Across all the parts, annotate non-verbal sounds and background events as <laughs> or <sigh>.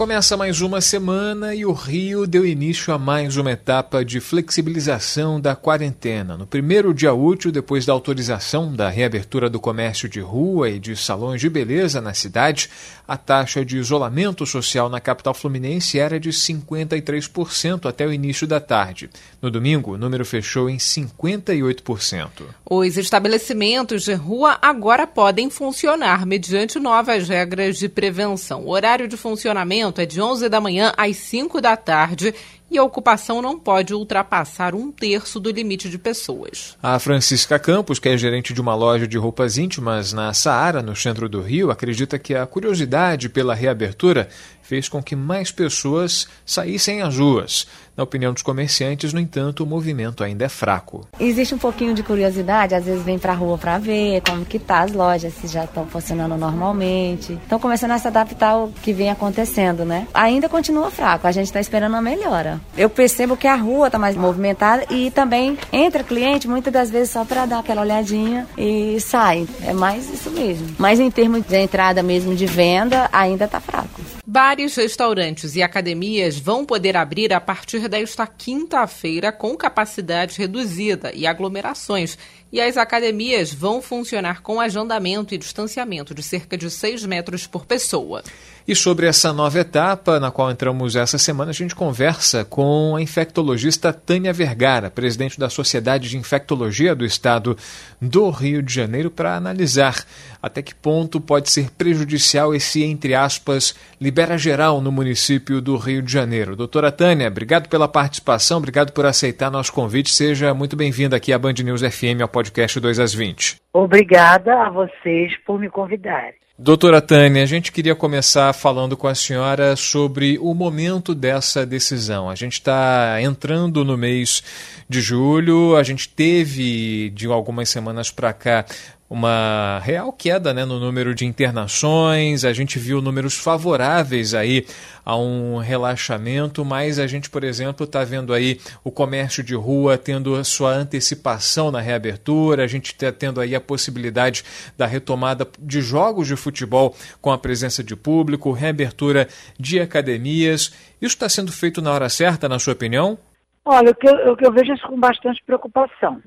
Começa mais uma semana e o Rio deu início a mais uma etapa de flexibilização da quarentena. No primeiro dia útil, depois da autorização da reabertura do comércio de rua e de salões de beleza na cidade, a taxa de isolamento social na capital fluminense era de 53% até o início da tarde. No domingo, o número fechou em 58%. Os estabelecimentos de rua agora podem funcionar mediante novas regras de prevenção. O horário de funcionamento é de 11 da manhã às 5 da tarde e a ocupação não pode ultrapassar um terço do limite de pessoas. A Francisca Campos, que é gerente de uma loja de roupas íntimas na Saara, no centro do Rio, acredita que a curiosidade pela reabertura fez com que mais pessoas saíssem às ruas. Na opinião dos comerciantes, no entanto, o movimento ainda é fraco. Existe um pouquinho de curiosidade, às vezes vem para a rua para ver como que tá as lojas, se já estão funcionando normalmente. Estão começando a se adaptar ao que vem acontecendo, né? Ainda continua fraco, a gente está esperando uma melhora. Eu percebo que a rua está mais movimentada e também entra cliente muitas das vezes só para dar aquela olhadinha e sai. É mais isso mesmo. Mas em termos de entrada mesmo de venda, ainda está fraco. Bares, restaurantes e academias vão poder abrir a partir desta quinta-feira com capacidade reduzida e aglomerações. E as academias vão funcionar com agendamento e distanciamento de cerca de 6 metros por pessoa. E sobre essa nova etapa na qual entramos essa semana, a gente conversa com a infectologista Tânia Vergara, presidente da Sociedade de Infectologia do Estado do Rio de Janeiro, para analisar até que ponto pode ser prejudicial esse, entre aspas, libera geral no município do Rio de Janeiro. Doutora Tânia, obrigado pela participação, obrigado por aceitar nosso convite. Seja muito bem-vinda aqui à Band News FM, ao podcast 2 às 20. Obrigada a vocês por me convidarem. Doutora Tânia, a gente queria começar falando com a senhora sobre o momento dessa decisão. A gente está entrando no mês de julho, a gente teve de algumas semanas para cá uma real queda né, no número de internações, a gente viu números favoráveis aí a um relaxamento, mas a gente, por exemplo, está vendo aí o comércio de rua tendo a sua antecipação na reabertura, a gente está tendo aí a possibilidade da retomada de jogos de futebol com a presença de público, reabertura de academias. Isso está sendo feito na hora certa, na sua opinião? Olha, o que eu, o que eu vejo é isso com bastante preocupação,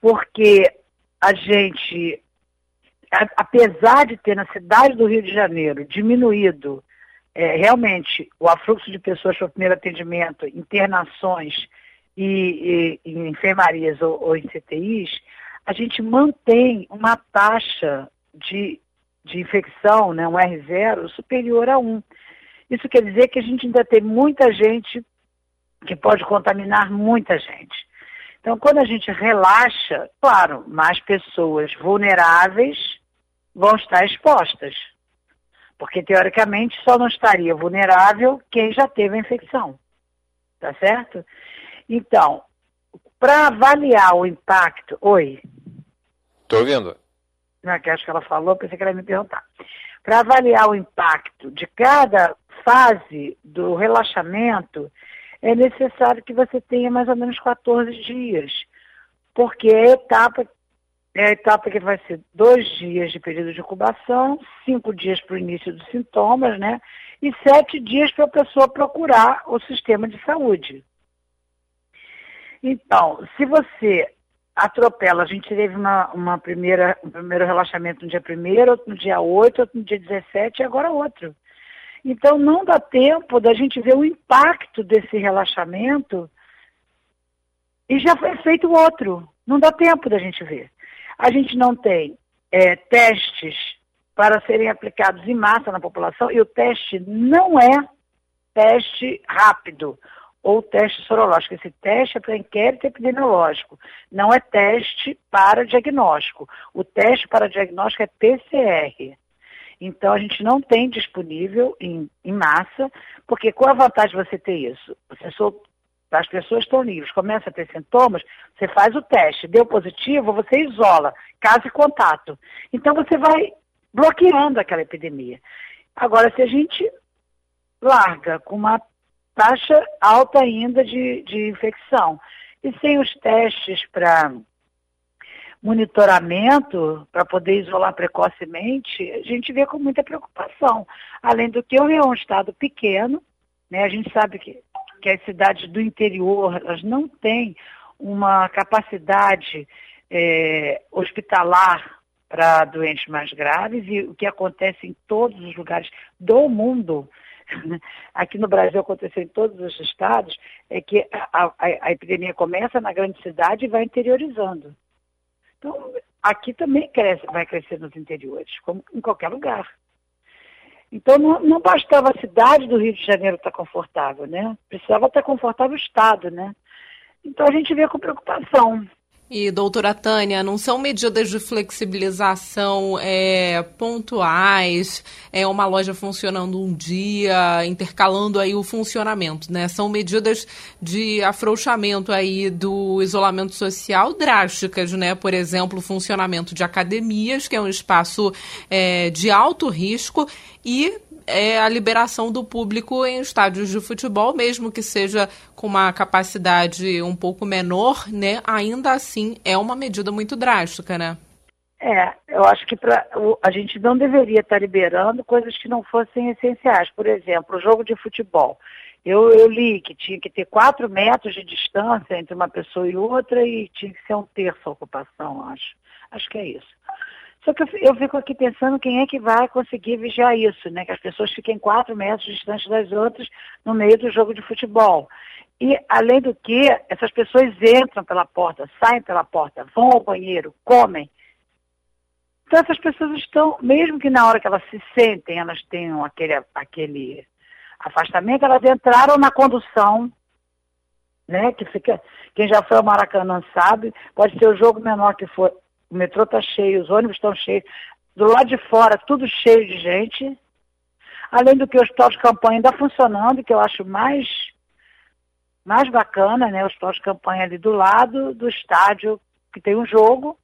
porque a gente, apesar de ter na cidade do Rio de Janeiro diminuído é, realmente o afluxo de pessoas para o primeiro atendimento, internações e, e, enfermarias ou, ou, em CTIs, a gente mantém uma taxa de, de infecção, né, um R0, superior a 1. Isso quer dizer que a gente ainda tem muita gente que pode contaminar muita gente. Então, quando a gente relaxa, claro, mais pessoas vulneráveis vão estar expostas. Porque, teoricamente, só não estaria vulnerável quem já teve a infecção. Tá certo? Então, para avaliar o impacto. Oi. Estou ouvindo. Não, que acho que ela falou, pensei que ela ia me perguntar. Para avaliar o impacto de cada fase do relaxamento, é necessário que você tenha mais ou menos 14 dias, porque é a etapa, é a etapa que vai ser dois dias de período de incubação, cinco dias para o início dos sintomas, né? E sete dias para a pessoa procurar o sistema de saúde. Então, se você atropela, a gente teve uma, uma primeira, um primeiro relaxamento no dia 1 outro no dia 8, outro no dia 17 e agora outro. Então não dá tempo da gente ver o impacto desse relaxamento e já foi feito outro. Não dá tempo da gente ver. A gente não tem é, testes para serem aplicados em massa na população e o teste não é teste rápido ou teste sorológico. Esse teste é para inquérito epidemiológico, não é teste para diagnóstico. O teste para diagnóstico é PCR. Então, a gente não tem disponível em, em massa, porque qual a vantagem de você ter isso? Você sou, as pessoas estão livres, começa a ter sintomas, você faz o teste, deu positivo, você isola, caso e contato. Então, você vai bloqueando aquela epidemia. Agora, se a gente larga, com uma taxa alta ainda de, de infecção. E sem os testes para monitoramento, para poder isolar precocemente, a gente vê com muita preocupação. Além do que, o Rio é um estado pequeno, né? a gente sabe que, que as cidades do interior elas não têm uma capacidade é, hospitalar para doentes mais graves e o que acontece em todos os lugares do mundo, <laughs> aqui no Brasil aconteceu em todos os estados, é que a, a, a epidemia começa na grande cidade e vai interiorizando. Então, aqui também cresce, vai crescer nos interiores, como em qualquer lugar. Então, não, não bastava a cidade do Rio de Janeiro estar confortável, né? Precisava estar confortável o Estado, né? Então, a gente vê com preocupação. E, doutora Tânia, não são medidas de flexibilização é, pontuais, é uma loja funcionando um dia, intercalando aí o funcionamento, né? São medidas de afrouxamento aí do isolamento social drásticas, né? Por exemplo, o funcionamento de academias, que é um espaço é, de alto risco, e é a liberação do público em estádios de futebol, mesmo que seja com uma capacidade um pouco menor, né? Ainda assim é uma medida muito drástica, né? É, eu acho que pra, a gente não deveria estar liberando coisas que não fossem essenciais. Por exemplo, o jogo de futebol. Eu, eu li que tinha que ter quatro metros de distância entre uma pessoa e outra e tinha que ser um terço a ocupação, acho. Acho que é isso. Só que eu, eu fico aqui pensando quem é que vai conseguir vigiar isso, né? Que as pessoas fiquem quatro metros distantes das outras no meio do jogo de futebol. E, além do que, essas pessoas entram pela porta, saem pela porta, vão ao banheiro, comem. Então, essas pessoas estão, mesmo que na hora que elas se sentem, elas tenham aquele, aquele afastamento, elas entraram na condução, né? Que fica, quem já foi ao Maracanã sabe, pode ser o jogo menor que for, o metrô está cheio, os ônibus estão cheios, do lado de fora tudo cheio de gente. Além do que o hospital de campanha ainda funcionando, que eu acho mais, mais bacana, né? O hospital de campanha ali do lado do estádio, que tem um jogo.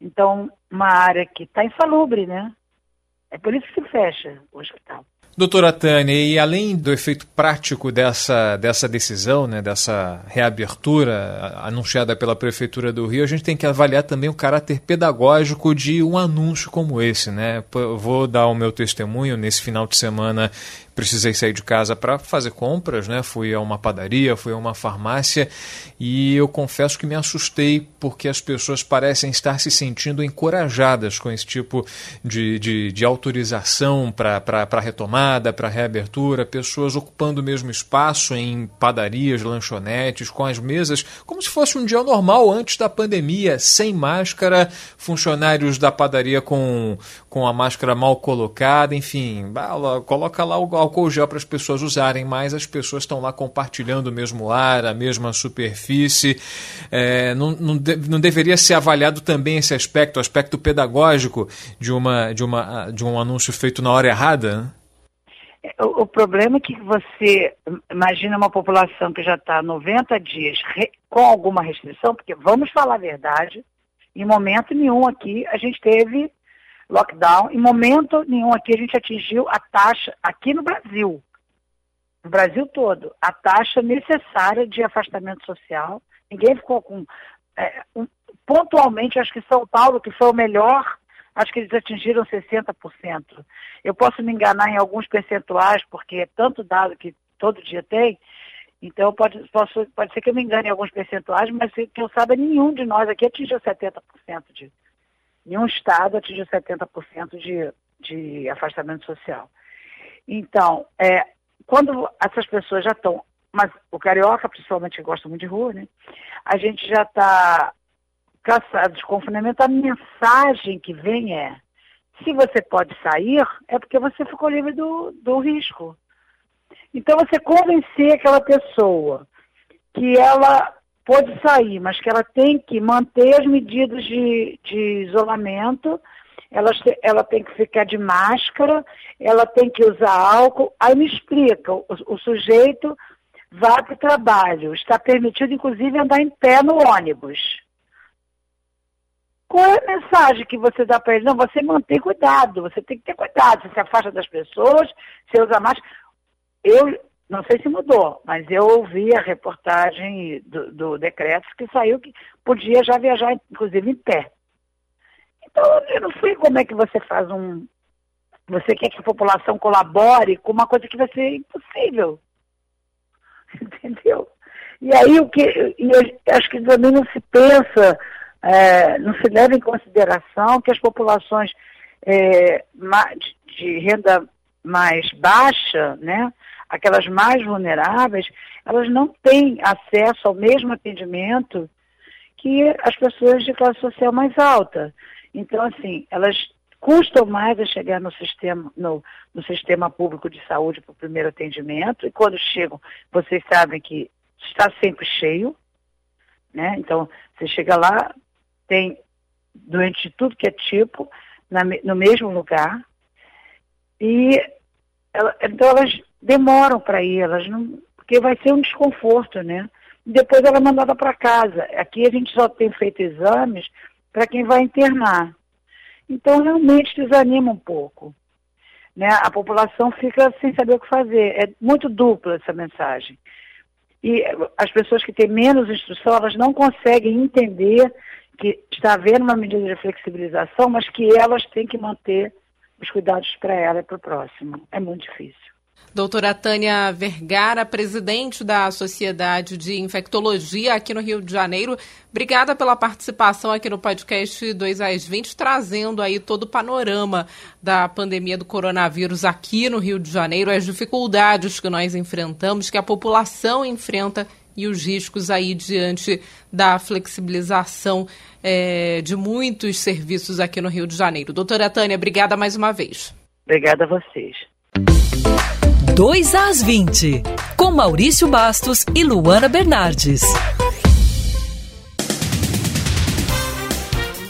Então, uma área que está insalubre, né? É por isso que se fecha o hospital. Doutora Tânia, e além do efeito prático dessa, dessa decisão, né, dessa reabertura anunciada pela Prefeitura do Rio, a gente tem que avaliar também o caráter pedagógico de um anúncio como esse. Né? vou dar o meu testemunho. Nesse final de semana precisei sair de casa para fazer compras, né? Fui a uma padaria, fui a uma farmácia e eu confesso que me assustei porque as pessoas parecem estar se sentindo encorajadas com esse tipo de, de, de autorização para retomada, para reabertura, pessoas ocupando o mesmo espaço em padarias, lanchonetes, com as mesas, como se fosse um dia normal antes da pandemia, sem máscara, funcionários da padaria com, com a máscara mal colocada, enfim, coloca lá o álcool gel para as pessoas usarem, mas as pessoas estão lá compartilhando o mesmo ar, a mesma superfície. É, não, não, de, não deveria ser avaliado também esse aspecto, o aspecto pedagógico de, uma, de, uma, de um anúncio feito na hora errada? Né? O, o, problema é que você imagina uma população que já está 90 dias re, com alguma restrição, porque vamos falar a verdade, em momento nenhum aqui a gente teve lockdown. Em momento nenhum aqui a gente atingiu a taxa, aqui no Brasil, no Brasil todo, a taxa necessária de afastamento social. Ninguém ficou com. É, um, pontualmente, acho que São Paulo, que foi o melhor, acho que eles atingiram 60%. Eu posso me enganar em alguns percentuais, porque é tanto dado que todo dia tem, então pode, posso, pode ser que eu me engane em alguns percentuais, mas que eu saiba, nenhum de nós aqui atingiu 70% de, Nenhum estado atingiu 70% de, de afastamento social. Então, é, quando essas pessoas já estão, mas o carioca, principalmente, que gosta muito de rua, né? A gente já está cansado de confinamento. A mensagem que vem é: se você pode sair, é porque você ficou livre do, do risco. Então, você convencer aquela pessoa que ela pode sair, mas que ela tem que manter as medidas de, de isolamento, ela, ela tem que ficar de máscara, ela tem que usar álcool. Aí me explica, o, o sujeito vai para o trabalho, está permitido inclusive andar em pé no ônibus. Qual é a mensagem que você dá para ele? Não, você mantém cuidado, você tem que ter cuidado, você se afasta das pessoas, você usa máscara. eu não sei se mudou, mas eu ouvi a reportagem do, do decreto que saiu que podia já viajar, inclusive em pé. Então, eu não sei como é que você faz um. Você quer que a população colabore com uma coisa que vai ser impossível. <laughs> Entendeu? E aí o que. E acho que também não se pensa, é, não se leva em consideração que as populações é, de renda mais baixa, né? Aquelas mais vulneráveis, elas não têm acesso ao mesmo atendimento que as pessoas de classe social mais alta. Então, assim, elas custam mais a chegar no sistema, no, no sistema público de saúde para o primeiro atendimento, e quando chegam, vocês sabem que está sempre cheio, né? Então, você chega lá, tem doente de tudo que é tipo, na, no mesmo lugar, e ela, então elas demoram para ir, elas não, porque vai ser um desconforto, né? Depois ela é mandada para casa. Aqui a gente só tem feito exames para quem vai internar. Então realmente desanima um pouco. Né? A população fica sem saber o que fazer. É muito dupla essa mensagem. E as pessoas que têm menos instrução, elas não conseguem entender que está havendo uma medida de flexibilização, mas que elas têm que manter os cuidados para ela e para o próximo. É muito difícil. Doutora Tânia Vergara, presidente da Sociedade de Infectologia aqui no Rio de Janeiro, obrigada pela participação aqui no podcast 2 às 20, trazendo aí todo o panorama da pandemia do coronavírus aqui no Rio de Janeiro, as dificuldades que nós enfrentamos, que a população enfrenta e os riscos aí diante da flexibilização é, de muitos serviços aqui no Rio de Janeiro. Doutora Tânia, obrigada mais uma vez. Obrigada a vocês. 2 às 20, com Maurício Bastos e Luana Bernardes.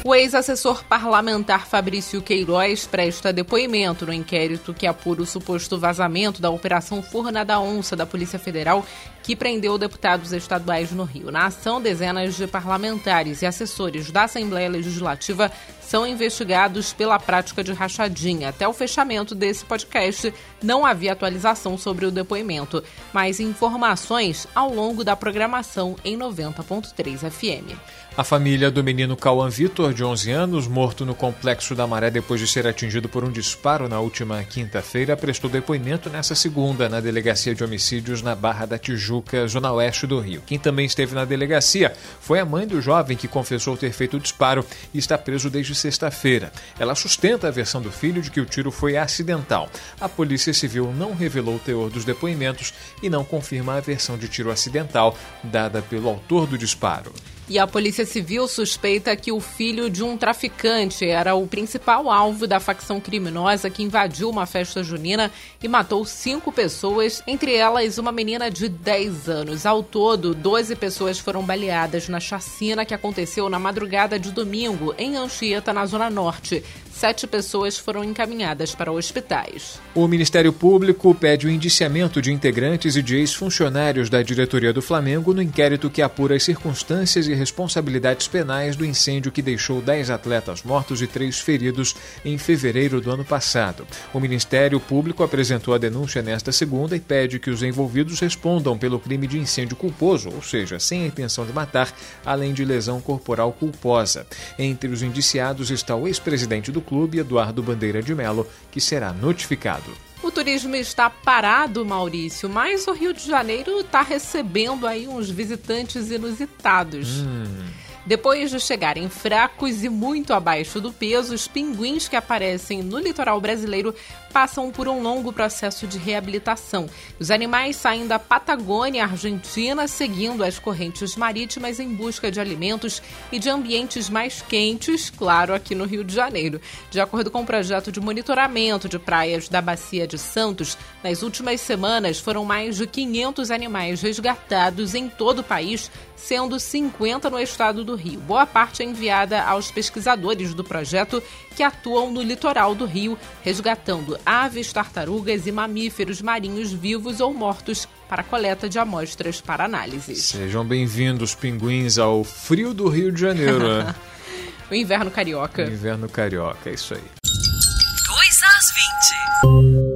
O ex-assessor parlamentar Fabrício Queiroz presta depoimento no inquérito que apura o suposto vazamento da Operação Forna da Onça da Polícia Federal, que prendeu deputados estaduais no Rio. Na ação, dezenas de parlamentares e assessores da Assembleia Legislativa são investigados pela prática de rachadinha. Até o fechamento desse podcast, não havia atualização sobre o depoimento, mas informações ao longo da programação em 90.3 FM. A família do menino Cauã Vitor, de 11 anos, morto no Complexo da Maré depois de ser atingido por um disparo na última quinta-feira, prestou depoimento nessa segunda na Delegacia de Homicídios na Barra da Tijuca, zona oeste do Rio. Quem também esteve na delegacia foi a mãe do jovem que confessou ter feito o disparo e está preso desde sexta-feira. Ela sustenta a versão do filho de que o tiro foi acidental. A Polícia Civil não revelou o teor dos depoimentos e não confirma a versão de tiro acidental dada pelo autor do disparo. E a Polícia Civil suspeita que o filho de um traficante era o principal alvo da facção criminosa que invadiu uma festa junina e matou cinco pessoas, entre elas uma menina de 10 anos. Ao todo, 12 pessoas foram baleadas na chacina que aconteceu na madrugada de domingo em Anchieta, na Zona Norte. Sete pessoas foram encaminhadas para hospitais. O Ministério Público pede o indiciamento de integrantes e de ex-funcionários da diretoria do Flamengo no inquérito que apura as circunstâncias responsabilidades penais do incêndio que deixou 10 atletas mortos e 3 feridos em fevereiro do ano passado. O Ministério Público apresentou a denúncia nesta segunda e pede que os envolvidos respondam pelo crime de incêndio culposo, ou seja, sem a intenção de matar, além de lesão corporal culposa. Entre os indiciados está o ex-presidente do clube, Eduardo Bandeira de Melo, que será notificado. O turismo está parado, Maurício, mas o Rio de Janeiro está recebendo aí uns visitantes inusitados. Hum. Depois de chegarem fracos e muito abaixo do peso, os pinguins que aparecem no litoral brasileiro passam por um longo processo de reabilitação. Os animais saem da Patagônia Argentina, seguindo as correntes marítimas em busca de alimentos e de ambientes mais quentes, claro, aqui no Rio de Janeiro. De acordo com o projeto de monitoramento de praias da Bacia de Santos, nas últimas semanas foram mais de 500 animais resgatados em todo o país, sendo 50 no estado do Rio. Boa parte é enviada aos pesquisadores do projeto que atuam no litoral do Rio, resgatando aves, tartarugas e mamíferos marinhos vivos ou mortos para coleta de amostras para análise. Sejam bem-vindos, pinguins, ao frio do Rio de Janeiro. Né? <laughs> o inverno carioca. O inverno carioca, é isso aí. 2 às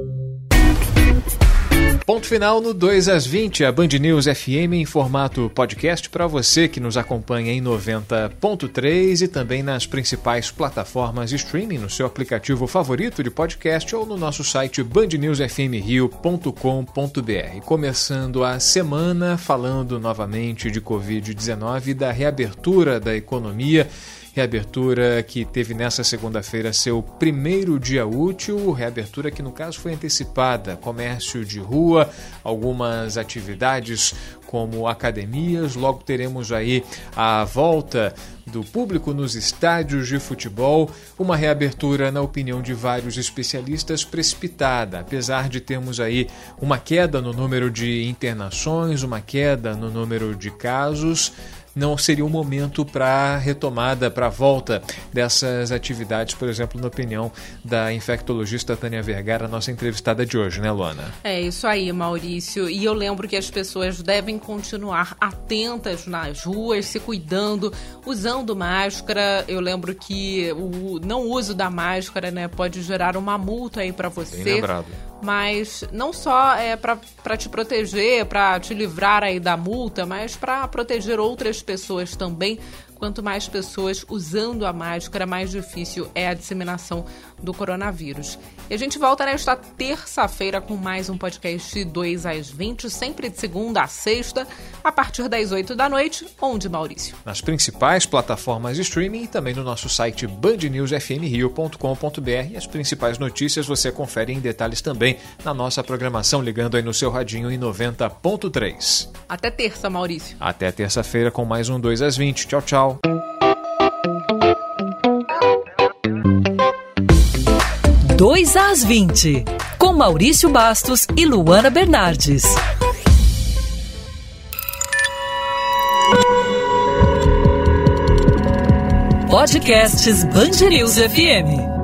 20. Ponto final no 2 às 20, a Band News FM em formato podcast para você que nos acompanha em 90.3 e também nas principais plataformas streaming, no seu aplicativo favorito de podcast ou no nosso site bandnewsfmrio.com.br. Começando a semana falando novamente de Covid-19 e da reabertura da economia reabertura que teve nessa segunda-feira seu primeiro dia útil, reabertura que no caso foi antecipada, comércio de rua, algumas atividades como academias, logo teremos aí a volta do público nos estádios de futebol, uma reabertura, na opinião de vários especialistas, precipitada, apesar de termos aí uma queda no número de internações, uma queda no número de casos não seria um momento para retomada, para volta dessas atividades, por exemplo, na opinião da infectologista Tânia Vergara, nossa entrevistada de hoje, né, Luana? É isso aí, Maurício. E eu lembro que as pessoas devem continuar atentas nas ruas, se cuidando, usando máscara. Eu lembro que o não uso da máscara, né, pode gerar uma multa aí para você. Bem lembrado mas não só é para te proteger, para te livrar aí da multa, mas para proteger outras pessoas também. Quanto mais pessoas usando a máscara, mais difícil é a disseminação do coronavírus. E a gente volta nesta terça-feira com mais um podcast 2 às 20, sempre de segunda a sexta, a partir das 8 da noite, onde, Maurício? Nas principais plataformas de streaming e também no nosso site bandnewsfmrio.com.br. As principais notícias você confere em detalhes também na nossa programação, ligando aí no seu radinho em 90.3. Até terça, Maurício. Até terça-feira com mais um 2 às 20. Tchau, tchau. Tchau. Dois às 20, com Maurício Bastos e Luana Bernardes. Podcasts Band News FM.